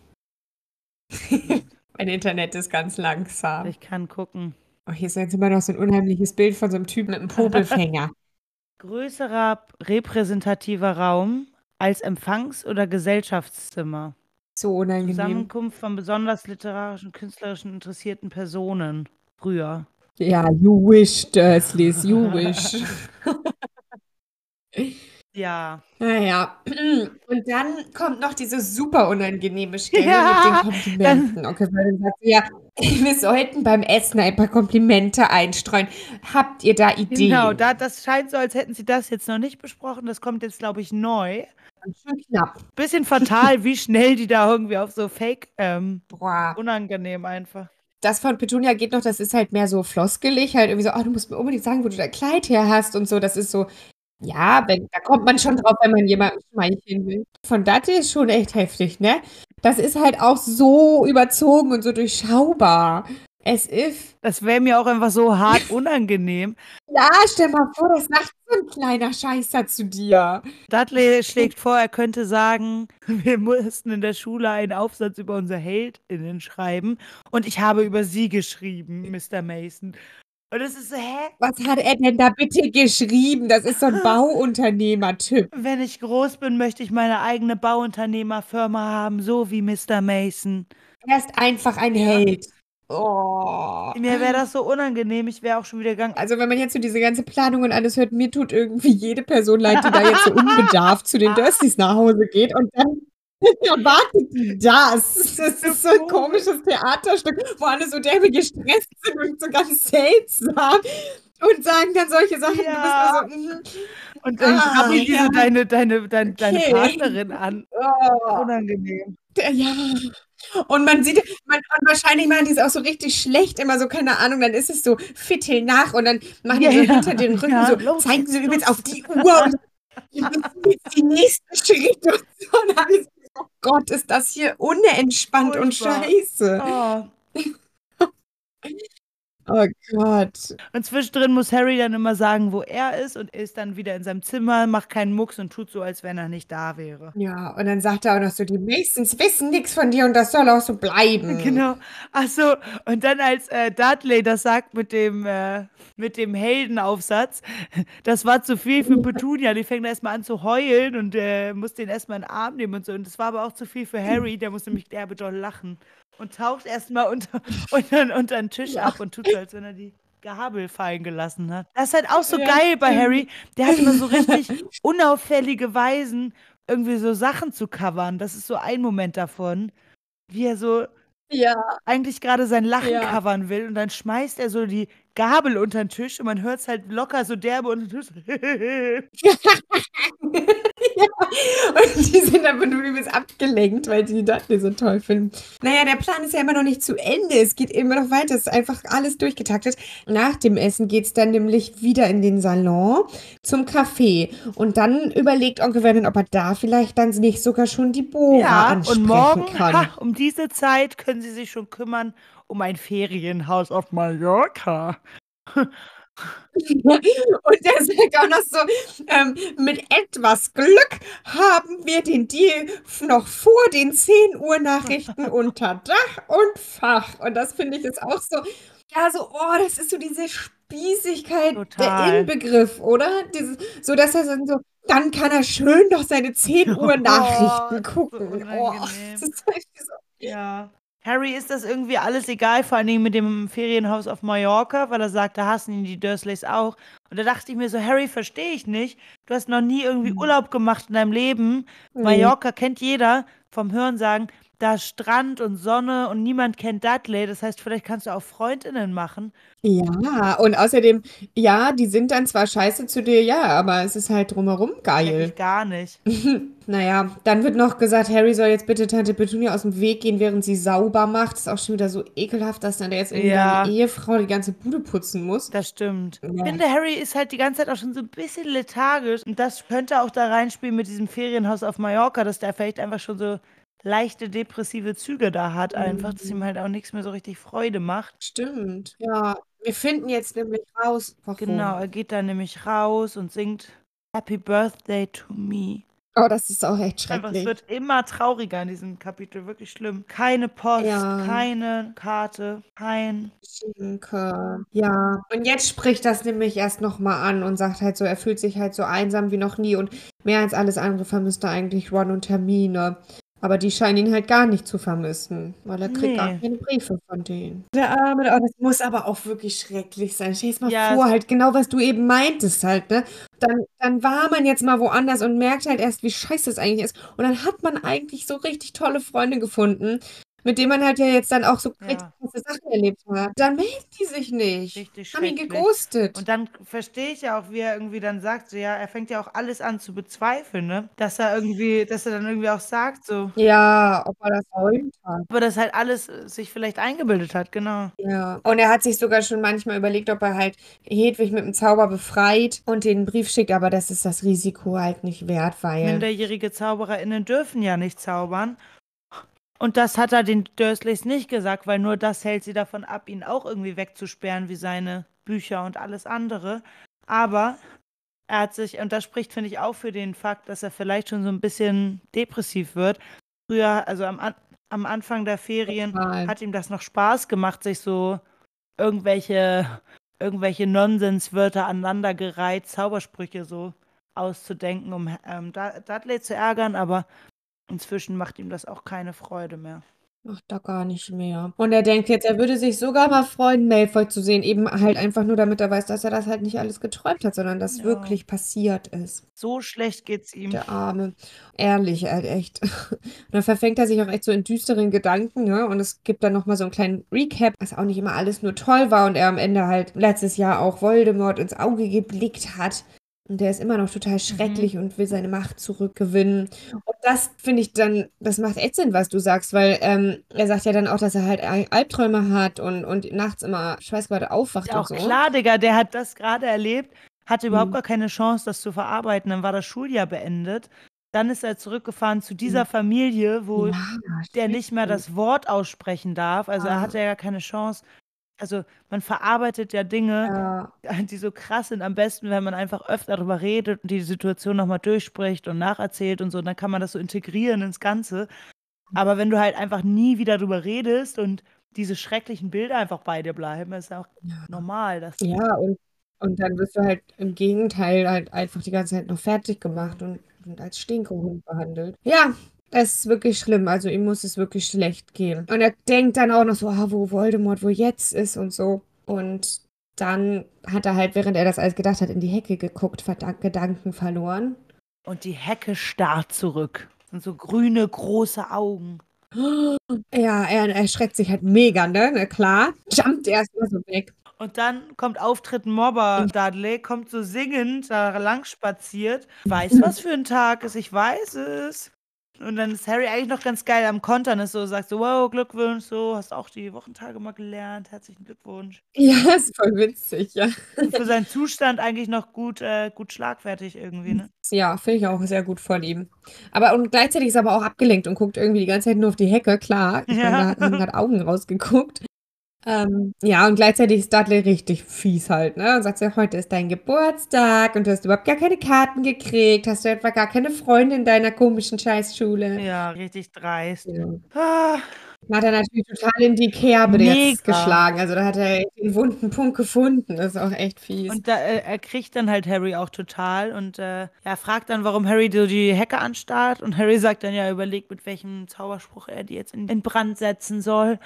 <laughs> mein Internet ist ganz langsam. Ich kann gucken. Oh, hier ist jetzt immer noch so ein unheimliches Bild von so einem Typen mit einem Popelfänger. <laughs> Größerer repräsentativer Raum als Empfangs- oder Gesellschaftszimmer. So unangenehm. Zusammenkunft von besonders literarischen, künstlerischen interessierten Personen. Früher. Ja, you wish, Dursleys, you wish. <laughs> <laughs> Ja. Naja, und dann kommt noch diese super unangenehme Stelle Ja, mit den Komplimenten. Okay, weil dann sagt sie ja, <laughs> wir sollten beim Essen ein paar Komplimente einstreuen. Habt ihr da Ideen? Genau, da, das scheint so, als hätten sie das jetzt noch nicht besprochen. Das kommt jetzt, glaube ich, neu. Schon knapp. Bisschen fatal, wie schnell die da irgendwie auf so Fake, ähm, Boah. unangenehm einfach. Das von Petunia geht noch, das ist halt mehr so floskelig, halt irgendwie so, oh, du musst mir unbedingt sagen, wo du dein Kleid her hast und so. Das ist so, ja, wenn, da kommt man schon drauf, wenn man jemanden schmeicheln will. Von Dati ist schon echt heftig, ne? Das ist halt auch so überzogen und so durchschaubar. Es ist, Das wäre mir auch einfach so hart <laughs> unangenehm. ja, stell mal vor, das sagt so ein kleiner Scheißer zu dir. Dudley schlägt vor, er könnte sagen, <laughs> wir mussten in der Schule einen Aufsatz über unser HeldInnen schreiben und ich habe über sie geschrieben, Mr. Mason. Und es ist so, hä? Was hat er denn da bitte geschrieben? Das ist so ein <gasps> Bauunternehmer-Typ. Wenn ich groß bin, möchte ich meine eigene Bauunternehmerfirma haben, so wie Mr. Mason. Er ist einfach ein Held. Oh. Mir wäre das so unangenehm, ich wäre auch schon wieder gegangen. Also wenn man jetzt so diese ganze Planung und alles hört, mir tut irgendwie jede Person leid, die da jetzt so unbedarft zu den <laughs> Dursleys nach Hause geht und dann erwartet die das. Das ist so ein komisches Theaterstück, wo alle so derbe gestresst sind und so ganz seltsam und sagen dann solche Sachen. Ja. Du bist nur so, mhm. Und dann Ah, die ja. so deine, deine, deine, deine Okay. Partnerin an. oh. Unangenehm. Ja. Und man sieht, man, und wahrscheinlich machen die es auch so richtig schlecht, immer so, keine Ahnung, dann ist es so Viertel nach und dann machen die Ja, so ja. hinter den Rücken so, los zeigen sie übrigens auf die Uhr und <laughs> die nächsten Schritte und so. Und oh Gott, ist das hier unentspannt und Furchtbar. scheiße. Oh. <laughs> Oh Gott. Und zwischendrin muss Harry dann immer sagen, wo er ist und ist dann wieder in seinem Zimmer, macht keinen Mucks und tut so, als wenn er nicht da wäre. Ja, und dann sagt er auch noch so, die Masons wissen nichts von dir und das soll auch so bleiben. <laughs> Genau. Achso, und dann als äh, Dudley das sagt mit dem, äh, mit dem Heldenaufsatz, <laughs> das war zu viel für Petunia. Die fängt erstmal an zu heulen und äh, muss den erstmal in den Arm nehmen und so. Und das war aber auch zu viel für <laughs> Harry, der muss nämlich derbe doll lachen. Und taucht erstmal unter, <laughs> unter, unter den Tisch Ja. ab und tut so, als wenn er die Gabel fallen gelassen hat. Das ist halt auch so Ja, geil bei. Harry. Der hat immer so <laughs> richtig unauffällige Weisen, irgendwie so Sachen zu covern. Das ist so ein Moment davon. Wie er so Ja. eigentlich gerade sein Lachen Ja. covern will und dann schmeißt er so die Gabel unter den Tisch und man hört es halt locker so derbe unter den Tisch. <laughs> Und die sind aber nur übelst abgelenkt, weil die Dudley so toll finden. Naja, der Plan ist ja immer noch nicht zu Ende. Es geht immer noch weiter. Es ist einfach alles durchgetaktet. Nach dem Essen geht es dann nämlich wieder in den Salon zum Café. Und dann überlegt Onkel Vernon, ob er da vielleicht dann nicht sogar schon die Bora ja, ansprechen und morgen, kann. ha, um diese Zeit können sie sich schon kümmern um ein Ferienhaus auf Mallorca. Und der sagt auch noch so, ähm, mit etwas Glück haben wir den Deal noch vor den 10 Uhr Nachrichten unter Dach und Fach. Und das finde ich ist auch so, ja, so, oh, das ist so diese Spießigkeit Total. der Inbegriff, oder? Dieses, so, dass er dann so, dann kann er schön doch seine 10 Uhr <laughs> Nachrichten Oh, so gucken. Oh, unangenehm. das ist so. Ja. Harry ist das irgendwie alles egal, vor allen Dingen mit dem Ferienhaus auf Mallorca, weil er sagt, da hassen ihn die Dursleys auch. Und da dachte ich mir so, Harry, verstehe ich nicht. Du hast noch nie irgendwie Hm. Urlaub gemacht in deinem Leben. Nee. Mallorca kennt jeder vom Hörensagen. Da Strand und Sonne und niemand kennt Dudley. Das heißt, vielleicht kannst du auch Freundinnen machen. Ja, und außerdem, ja, die sind dann zwar scheiße zu dir, ja, aber es ist halt drumherum geil. Eigentlich gar nicht. <laughs> naja, dann wird noch gesagt, Harry soll jetzt bitte Tante Petunia aus dem Weg gehen, während sie sauber macht. Das ist auch schon wieder so ekelhaft, dass dann jetzt irgendwie Ja. eine Ehefrau die ganze Bude putzen muss. Das stimmt. Ja. Ich finde, Harry ist halt die ganze Zeit auch schon so ein bisschen lethargisch. Und das könnte auch da reinspielen mit diesem Ferienhaus auf Mallorca, dass der vielleicht einfach schon so leichte depressive Züge da hat, einfach, dass ihm halt auch nichts mehr so richtig Freude macht. Stimmt. Ja, wir finden jetzt nämlich raus, warum. Genau, er geht dann nämlich raus und singt Happy Birthday to me. Oh, das ist auch echt Einfach, es schrecklich. wird immer trauriger in diesem Kapitel, wirklich schlimm. Keine Post, Ja. keine Karte, kein. Schinke. Ja, und jetzt spricht das nämlich erst nochmal an und sagt halt so, er fühlt sich halt so einsam wie noch nie und mehr als alles andere vermisst er eigentlich Ron und Hermine. Aber die scheinen ihn halt gar nicht zu vermissen, weil er kriegt gar Nee. keine Briefe von denen. Der Arme, oh, das muss aber auch wirklich schrecklich sein. Stell dir mal Ja, vor, halt genau, was du eben meintest halt, ne? Dann, dann war man jetzt mal woanders und merkt halt erst, wie scheiße es eigentlich ist. Und dann hat man eigentlich so richtig tolle Freunde gefunden, mit denen man halt ja jetzt dann auch so Ja. richtig krasse Sachen erlebt hat. Dann melden die sich nicht. Richtig Haben ihn geghostet. Und dann verstehe ich ja auch, wie er irgendwie dann sagt, so, ja, er fängt ja auch alles an zu bezweifeln, ne? Dass er irgendwie, dass er dann irgendwie auch sagt, so. ja, ob er das räumt hat. Aber das halt alles äh, sich vielleicht eingebildet hat, genau. Ja. Und er hat sich sogar schon manchmal überlegt, ob er halt Hedwig mit dem Zauber befreit und den Brief schickt, aber das ist das Risiko halt nicht wert, weil. Minderjährige ZaubererInnen dürfen ja nicht zaubern. Und das hat er den Dursleys nicht gesagt, weil nur das hält sie davon ab, ihn auch irgendwie wegzusperren, wie seine Bücher und alles andere. Aber er hat sich, und das spricht, finde ich, auch für den Fakt, dass er vielleicht schon so ein bisschen depressiv wird. Früher, also am, am Anfang der Ferien, Total. hat ihm das noch Spaß gemacht, sich so irgendwelche, irgendwelche Nonsenswörter aneinandergereiht, Zaubersprüche so auszudenken, um ähm, Du- Dudley zu ärgern, aber inzwischen macht ihm das auch keine Freude mehr. Macht da gar nicht mehr. Und er denkt jetzt, er würde sich sogar mal freuen, Malfoy zu sehen. Eben halt einfach nur, damit er weiß, dass er das halt nicht alles geträumt hat, sondern dass Ja. wirklich passiert ist. So schlecht geht's ihm. Der Arme. Ehrlich, halt echt. <laughs> Und dann verfängt er sich auch echt so in düsteren Gedanken, ne? Und es gibt dann nochmal so einen kleinen Recap, was auch nicht immer alles nur toll war und er am Ende halt letztes Jahr auch Voldemort ins Auge geblickt hat. Und der ist immer noch total schrecklich und will seine Macht zurückgewinnen. Und das finde ich dann, das macht echt Sinn, was du sagst, weil ähm, er sagt ja dann auch, dass er halt Al- Albträume hat und, und nachts immer schweißgebadet aufwacht Ja, und auch so. klar, Digga, der hat das gerade erlebt, hatte überhaupt Mhm. gar keine Chance, das zu verarbeiten. Dann war das Schuljahr beendet. Dann ist er zurückgefahren zu dieser Familie, wo Ja, der nicht mehr das Wort aussprechen darf. Also er Ah. hatte ja keine Chance. Also man verarbeitet ja Dinge, Ja, <laughs> die so krass sind, am besten, wenn man einfach öfter darüber redet und die Situation nochmal durchspricht und nacherzählt und so, dann kann man das so integrieren ins Ganze. Aber wenn du halt einfach nie wieder darüber redest und diese schrecklichen Bilder einfach bei dir bleiben, ist ja auch Ja. normal. Dass Ja, und, und dann wirst du halt im Gegenteil halt einfach die ganze Zeit noch fertig gemacht und, und als Stinkehund behandelt. Ja, das ist wirklich schlimm. Also ihm muss es wirklich schlecht gehen. Und er denkt dann auch noch so, ah, wo Voldemort wo jetzt ist und so. Und dann hat er halt, während er das alles gedacht hat, in die Hecke geguckt, Verdank Gedanken verloren. und die Hecke starrt zurück. Sind so grüne, große Augen. <gasps> Ja, er erschreckt sich halt mega, ne? Na klar. Jumpt erstmal so weg. Und dann kommt Auftritt Mobber Dudley, kommt so singend da lang spaziert. Weiß, was für ein Tag ist, ich weiß es. Und dann ist Harry eigentlich noch ganz geil am Kontern, ist so, sagt so, wow, Glückwunsch, so, hast auch die Wochentage mal gelernt, herzlichen Glückwunsch. Ja, <laughs> ist voll witzig, ja. Und für seinen Zustand eigentlich noch gut, äh, gut schlagfertig irgendwie, ne? Ja, finde ich auch sehr gut von ihm. Aber und gleichzeitig ist er aber auch abgelenkt und guckt irgendwie die ganze Zeit nur auf die Hecke, klar. Ich Ja. meine, da haben gerade Augen rausgeguckt. Ähm, ja, und gleichzeitig ist Dudley richtig fies halt, ne? Und sagt so, heute ist dein Geburtstag und du hast überhaupt gar keine Karten gekriegt. Hast du etwa gar keine Freunde in deiner komischen Scheißschule? Ja, richtig dreist. Ja. Ah, Hat er natürlich total in die Kerbe jetzt geschlagen. Also da hat er den wunden Punkt gefunden. Das ist auch echt fies. Und da, äh, er kriegt dann halt Harry auch total und äh, er fragt dann, warum Harry so die Hecke anstarrt. Und Harry sagt dann ja, überlegt, mit welchem Zauberspruch er die jetzt in, in Brand setzen soll.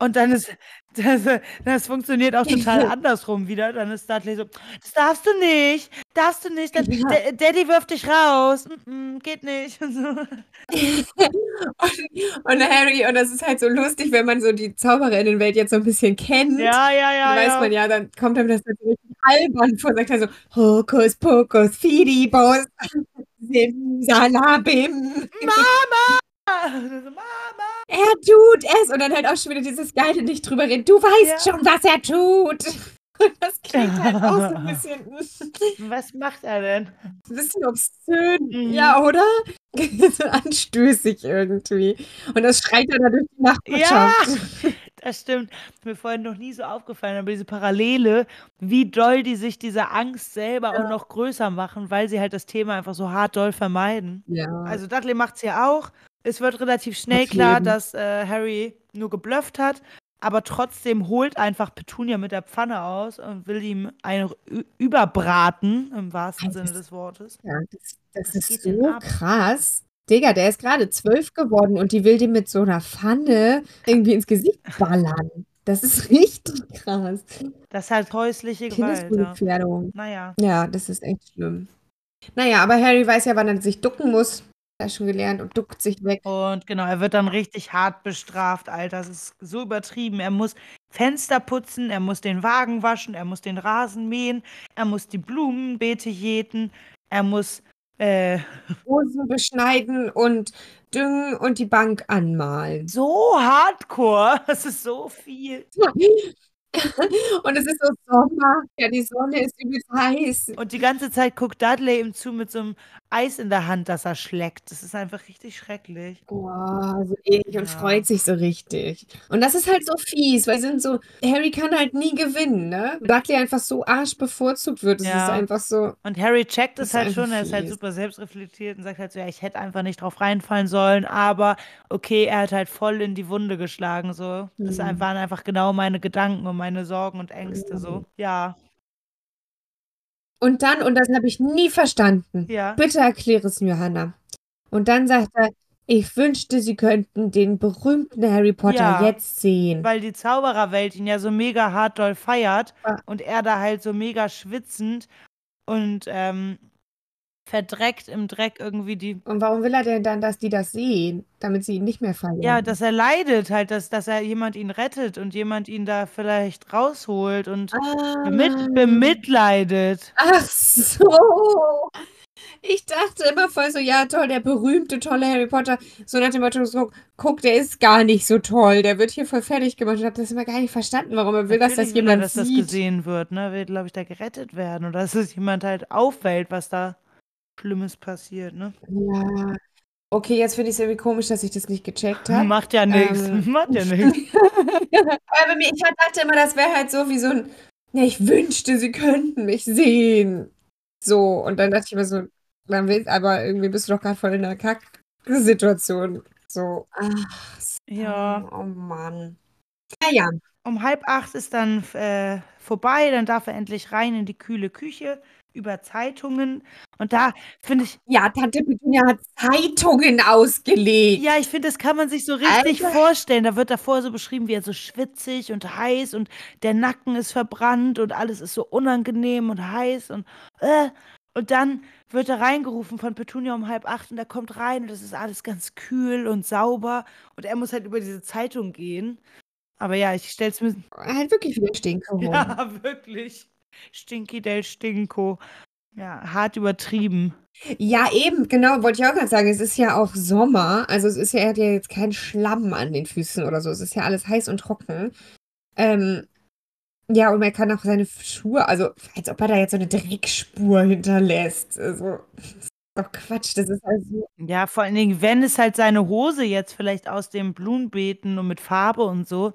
Und dann ist, <laughs> das, das funktioniert auch total andersrum wieder. Dann ist Dudley so, das darfst du nicht, darfst du nicht, dann, Ja. Daddy wirft dich raus. Mm -mm, geht nicht. <laughs> Und, so. und, <laughs> und Harry, und das ist halt so lustig, wenn man so die Zauberinnenwelt jetzt so ein bisschen kennt. Ja, ja, ja. Dann weiß ja. man ja, dann kommt einem das natürlich albern vor, sagt er so, Hokus Pokus Fidibus, Simsalabim. Mama! Mama! <laughs> Er tut es. Und dann halt auch schon wieder dieses Geile nicht drüber reden. Du weißt Ja. schon, was er tut. Und das klingt halt auch so ein bisschen, <laughs> Was macht er denn? ein bisschen obszön. Mhm. Ja, oder? <laughs> so anstößig irgendwie. Und das schreit er dann durch die Nachbarschaft. Das stimmt. Ist mir vorhin noch nie so aufgefallen, aber diese Parallele, wie doll die sich diese Angst selber auch noch größer machen, weil sie halt das Thema einfach so hart doll vermeiden. Ja. Also Dudley macht es ja auch. Es wird relativ schnell Auf klar, jeden. dass äh, Harry nur geblufft hat, aber trotzdem holt einfach Petunia mit der Pfanne aus und will ihm einen überbraten, im wahrsten Das Sinne des Wortes. Ja, das, das Was ist so krass. Digga, der ist gerade zwölf geworden und die will dem mit so einer Pfanne irgendwie ins Gesicht ballern. Das ist <laughs> richtig krass. Das ist halt häusliche Gewalt. Ja. Naja. Ja, das ist echt schlimm. Naja, aber Harry weiß ja, wann er sich ducken muss. Schon gelernt und duckt sich weg. Und genau, er wird dann richtig hart bestraft, Alter. Das ist so übertrieben. Er muss Fenster putzen, er muss den Wagen waschen, er muss den Rasen mähen, er muss die Blumenbeete jäten, er muss äh, <laughs> Rosen beschneiden und düngen und die Bank anmalen. so hardcore. <laughs> Das ist so viel. <laughs> <laughs> Und es ist so Sommer. Ja, die Sonne ist übelst heiß. Und die ganze Zeit guckt Dudley ihm zu mit so einem Eis in der Hand, das er schleckt. Das ist einfach richtig schrecklich. Boah, so eklig und Ja. freut sich so richtig. Und das ist halt so fies, weil sie sind so, Harry kann halt nie gewinnen, ne? Dudley einfach so arsch bevorzugt wird. Es Ja. ist einfach so, Und Harry checkt Das es halt schon, er ist halt fies. super selbstreflektiert und sagt halt so, ja, ich hätte einfach nicht drauf reinfallen sollen, aber okay, er hat halt voll in die Wunde geschlagen, so. Das Mhm. waren einfach genau meine Gedanken und meine Sorgen und Ängste, so. Ja, Und dann, und das habe ich nie verstanden. ja. Bitte erkläre es mir, Hannah. Und dann sagt er, ich wünschte, Sie könnten den berühmten Harry Potter Ja, jetzt sehen. Weil die Zaubererwelt ihn ja so mega hart doll feiert Ja. und er da halt so mega schwitzend und ähm, verdreckt im Dreck irgendwie die Und warum will er denn dann, dass die das sehen, damit sie ihn nicht mehr feiern? Ja, dass er leidet halt, dass, dass er jemand ihn rettet und jemand ihn da vielleicht rausholt und Ah. bemitleidet. Ach so. Ich dachte immer voll so, ja toll, der berühmte, tolle Harry Potter. So nach dem Motto, so, guck, der ist gar nicht so toll. Der wird hier voll fertig gemacht. Ich habe das immer gar nicht verstanden, warum er will, dass das Natürlich will er, jemand dass das sieht. gesehen wird, ne? Will, glaube ich, da gerettet werden oder dass es jemand halt auffällt, was da Schlimmes passiert, ne? Ja. Okay, jetzt finde ich es irgendwie komisch, dass ich das nicht gecheckt habe. Macht ja nichts. Ähm. <laughs> Macht ja <laughs> nichts. Aber mir, ich dachte immer, das wäre halt so wie so ein, ja, ich wünschte, sie könnten mich sehen. So, und dann dachte ich immer so, dann willst, aber irgendwie bist du doch gerade voll in einer Kack-Situation. So, ach, Ja. oh Mann. Naja, Um halb acht ist dann äh, vorbei, dann darf er endlich rein in die kühle Küche über Zeitungen. Und da finde ich, ja, Tante Petunia hat Zeitungen ausgelegt. Ja, ich finde, das kann man sich so richtig Alter. vorstellen. Da wird davor so beschrieben, wie er so schwitzig und heiß und der Nacken ist verbrannt und alles ist so unangenehm und heiß und äh. Und dann wird er reingerufen von Petunia um halb acht und er kommt rein und das ist alles ganz kühl und sauber und er muss halt über diese Zeitung gehen. Aber ja, ich stell's mir. Halt wirklich wieder Stinke <laughs> Ja, wirklich. Stinky del Stinko. Ja, hart übertrieben. Ja, eben, genau, wollte ich auch gerade sagen. Es ist ja auch Sommer. Also es ist ja, er hat ja jetzt keinen Schlamm an den Füßen oder so. Es ist ja alles heiß und trocken. Ähm, ja, und man kann auch seine Schuhe, also als ob er da jetzt so eine Dreckspur hinterlässt. Also, das ist doch Quatsch. Das ist also. Ja, vor allen Dingen, wenn es halt seine Hose jetzt vielleicht aus den Blumenbeeten und mit Farbe und so.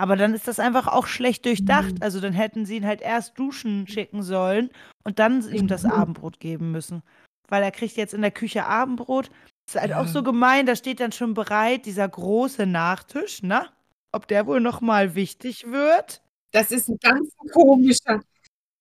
Aber dann ist das einfach auch schlecht durchdacht. Also dann hätten sie ihn halt erst duschen schicken sollen und dann ihm das Mhm. Abendbrot geben müssen. Weil er kriegt jetzt in der Küche Abendbrot. Ist halt auch Ja. so gemein, da steht dann schon bereit dieser große Nachtisch, ne? Ob der wohl nochmal wichtig wird? Das ist ein ganz komischer.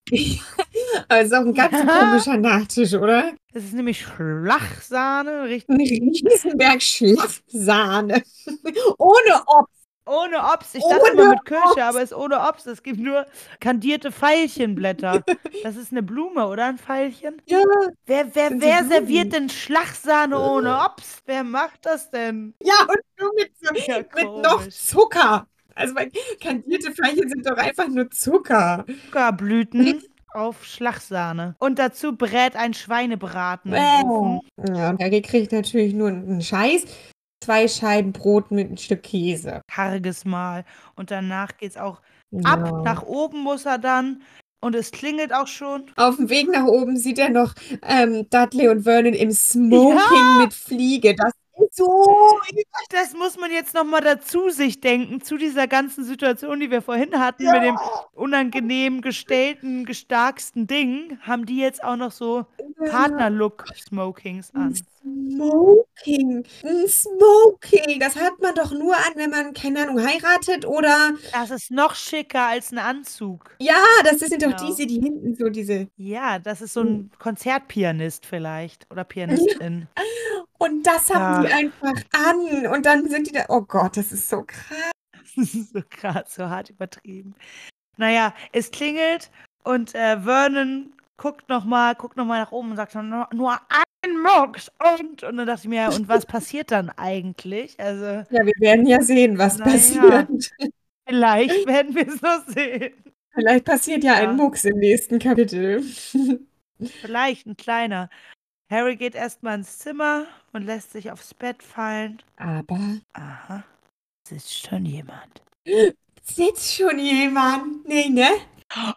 Es <laughs> ist auch ein ganz <laughs> komischer Nachtisch, oder? Das ist nämlich Schlachsahne, richtig. Riesenberg Schlafsahne. <laughs> Ohne Obst. Ohne Obst. Ich dachte Ohne immer mit Kirsche, Obst. aber es ist ohne Obst. Es gibt nur kandierte Veilchenblätter. <laughs> Das ist eine Blume, oder ein Veilchen? Ja, Wer, wer, wer serviert denn Schlagsahne ohne Obst? Wer macht das denn? ja, und nur mit, <laughs> Ja, <laughs> mit noch. Zucker. Also, kandierte Veilchen sind doch einfach nur Zucker. Zuckerblüten auf Schlagsahne. Und dazu brät ein Schweinebraten Äh. Ofen. Ja, und Harry kriegt natürlich nur einen Scheiß. Zwei Scheiben Brot mit einem Stück Käse. Karges Mal. Und danach geht's auch ab. Ja. Nach oben muss er dann. Und es klingelt auch schon. Auf dem Weg nach oben sieht er noch ähm, Dudley und Vernon im Smoking mit Fliege. Das ist so. Das muss man jetzt nochmal dazu sich denken, zu dieser ganzen Situation, die wir vorhin hatten, mit dem unangenehm gestellten, gestarksten Ding, haben die jetzt auch noch so Partnerlook-Smokings an. Smoking. Ein Smoking. Das hat man doch nur an, wenn man, keine Ahnung, heiratet oder. Das ist noch schicker als ein Anzug. Ja, das sind doch Genau. diese, die hinten so diese. Ja, das ist so ein Konzertpianist vielleicht oder Pianistin. <laughs> Und das haben die Ja. einfach an. Und dann sind die da. Oh Gott, das ist so krass. <laughs> Das ist so krass, so hart übertrieben. Naja, es klingelt und äh, Vernon guckt nochmal, guckt noch mal nach oben und sagt nur, nur ein Mucks und und dann dachte ich mir, und was passiert dann eigentlich? Also Ja, wir werden ja sehen, was Na ja. passiert. vielleicht werden wir es noch sehen. Vielleicht passiert ja, Ja. ein Mucks im nächsten Kapitel. Vielleicht ein kleiner. Harry geht erstmal ins Zimmer und lässt sich aufs Bett fallen. Aber Aha, sitzt schon jemand. sitzt schon jemand? Nee, ne?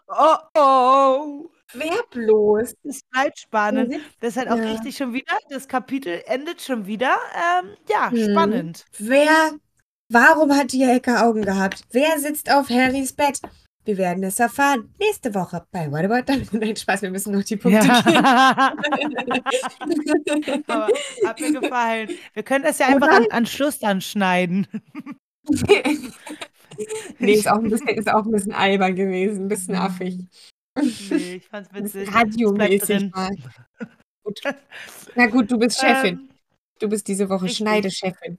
Oh oh! Wer bloß? Es bleibt spannend. Das ist halt auch Ja. richtig schon wieder. Das Kapitel endet schon wieder. Ähm, ja, Mhm. spannend. Wer? Warum hat die Hecke Augen gehabt? Wer sitzt auf Harrys Bett? Wir werden es erfahren. Nächste Woche bei What About Dumbledore. <laughs> Nein, Spaß, wir müssen noch die Punkte Ja. <laughs> Aber hat mir gefallen. Wir können das ja einfach an, an Schluss dann schneiden. <laughs> nee, ist auch, ein bisschen, ist auch ein bisschen albern gewesen, ein bisschen Mhm. affig. Nee, ich fand's <laughs> witzig. Radiomäßig mal. Gut. <laughs> Na gut, du bist Chefin. Ähm, Du bist diese Woche richtig. Schneidechefin.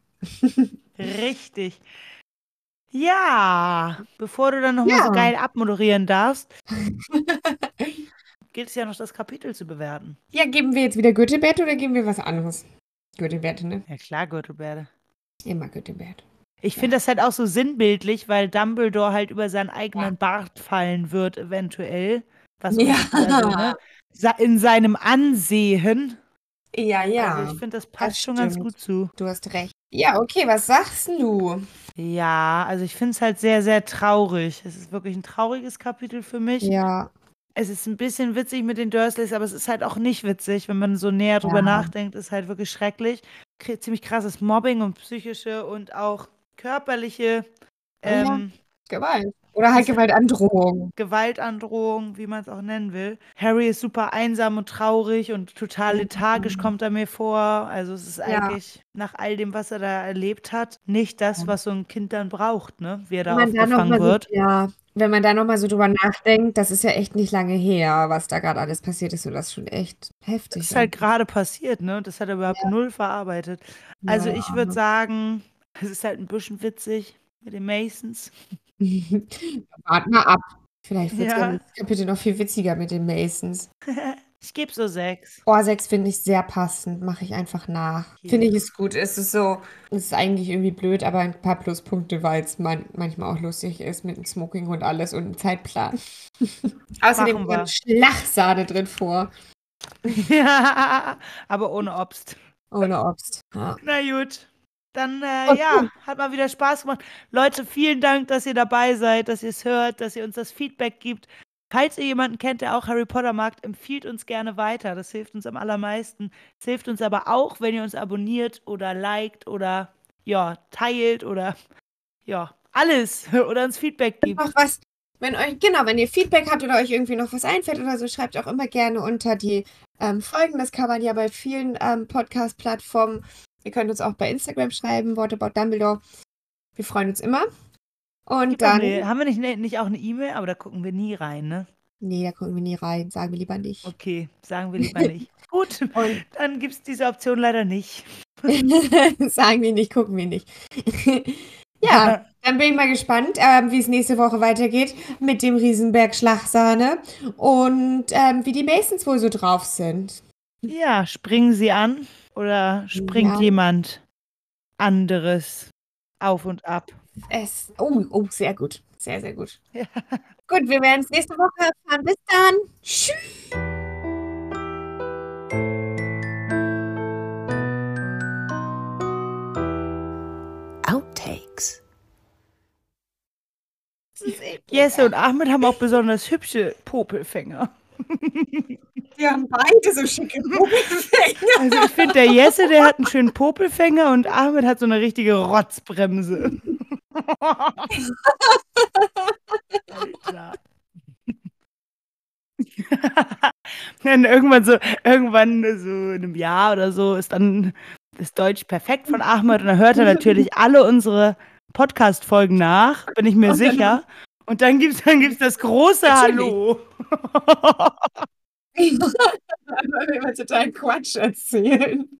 richtig. Ja, bevor du dann nochmal Ja. so geil abmoderieren darfst, <laughs> gilt es ja noch das Kapitel zu bewerten. Ja, geben wir jetzt wieder Göttebert oder geben wir was anderes? Göttebert, ne? Ja klar, Gürtelbärde. Immer Göttebert. Ich finde das halt auch so sinnbildlich, weil Dumbledore halt über seinen eigenen Bart fallen wird, eventuell. Was Ja. also, ne, in seinem Ansehen. Ja, ja. Also ich finde, das passt schon ganz gut zu. Du hast recht. Ja, okay, was sagst du? Ja, also ich finde es halt sehr, sehr traurig. Es ist wirklich ein trauriges Kapitel für mich. Ja. Es ist ein bisschen witzig mit den Dursleys, aber es ist halt auch nicht witzig, wenn man so näher drüber Ja. nachdenkt. Ist halt wirklich schrecklich. Ziemlich krasses Mobbing und psychische und auch körperliche ja. ähm, Gewalt. Oder halt Das- Gewaltandrohung. Gewaltandrohung, wie man es auch nennen will. Harry ist super einsam und traurig und total lethargisch kommt er mir vor. Also es ist Mhm. Ja. eigentlich nach all dem, was er da erlebt hat, nicht das, Ja. was so ein Kind dann braucht, ne? Wie er da aufgefangen mal so, wird. ja, wenn man da nochmal so drüber nachdenkt, das ist ja echt nicht lange her, was da gerade alles passiert ist und das ist schon echt heftig. Das ist halt gerade passiert, ne? Das hat er überhaupt null verarbeitet. Also Ja. ich würde sagen, es ist halt ein bisschen witzig mit den Masons. <laughs> Wart mal ab. Vielleicht wird Ja. das Kapitel noch viel witziger mit den Masons. <laughs> Ich gebe so sechs. Oh, 6 finde ich sehr passend. Mache ich einfach nach. Ja. Finde ich ist gut. Es ist so, es ist eigentlich irgendwie blöd, aber ein paar Pluspunkte, weil es man, manchmal auch lustig ist mit dem Smoking und alles und einem Zeitplan. <laughs> Außerdem kommt Schlagsahne drin vor. ja, aber ohne Obst. Ohne Obst. Ja. Na gut. Dann, äh, ja, hat mal wieder Spaß gemacht. Leute, vielen Dank, dass ihr dabei seid, dass ihr es hört, dass ihr uns das Feedback gibt. Falls ihr jemanden kennt, der auch Harry Potter mag, empfiehlt uns gerne weiter. Das hilft uns am allermeisten. Es hilft uns aber auch, wenn ihr uns abonniert oder liked oder ja, teilt oder ja, alles <laughs> oder uns Feedback gibt. Noch was, wenn euch, genau, wenn ihr Feedback habt oder euch irgendwie noch was einfällt oder so, schreibt auch immer gerne unter die ähm, Folgen. Das kann man ja bei vielen ähm, Podcast-Plattformen. Ihr könnt uns auch bei Instagram schreiben, What About Dumbledore. Wir freuen uns immer. Und Gibt dann, eine, haben wir nicht, ne- nicht auch eine E-Mail, aber da gucken wir nie rein, ne? nee, da gucken wir nie rein, sagen wir lieber nicht. Okay, sagen wir lieber nicht. <laughs> Gut, Und dann gibt es diese Option leider nicht. <laughs> sagen wir nicht, gucken wir nicht. <laughs> ja, Dann bin ich mal gespannt, ähm, wie es nächste Woche weitergeht mit dem Riesenberg Schlagsahne und ähm, wie die Masons wohl so drauf sind. Ja, springen sie an oder springt Ja. jemand anderes auf und ab? Es, oh, oh, sehr gut. Sehr, sehr gut. <laughs> Ja. Gut, wir werden es nächste Woche erfahren. Bis dann. Tschüss. Outtakes. Jesse und Ahmed haben auch besonders hübsche Popelfänger. Die haben beide so schicke Popelfänger. Also ich finde, der Jesse, der hat einen schönen Popelfänger und Ahmed hat so eine richtige Rotzbremse. Alter. <laughs> dann irgendwann so, irgendwann so in einem Jahr oder so ist dann das Deutsch perfekt von Ahmed und dann hört er natürlich alle unsere Podcast-Folgen nach, bin ich mir sicher. Und dann gibt's, dann gibt's das große. Hallo. Weil wir immer total Quatsch erzählen.